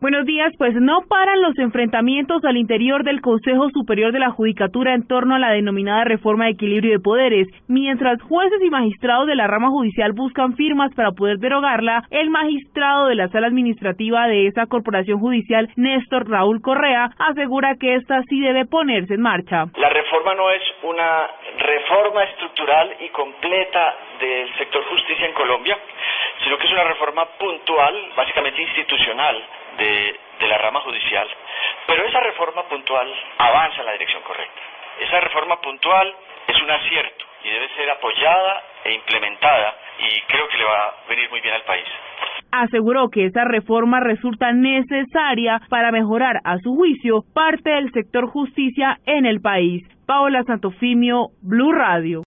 Buenos días, pues no paran los enfrentamientos al interior del Consejo Superior de la Judicatura en torno a la denominada reforma de equilibrio de poderes. Mientras jueces y magistrados de la rama judicial buscan firmas para poder derogarla, el magistrado de la sala administrativa de esa corporación judicial, Néstor Raúl Correa, asegura que esta sí debe ponerse en marcha. La reforma no es una reforma estructural y completa del sector justicia en Colombia, sino que es una reforma puntual, básicamente institucional de, la rama judicial, pero esa reforma puntual avanza en la dirección correcta. Esa reforma puntual es un acierto y debe ser apoyada e implementada y creo que le va a venir muy bien al país. Aseguró que esa reforma resulta necesaria para mejorar, a su juicio, parte del sector justicia en el país. Paola Santofimio, Blue Radio.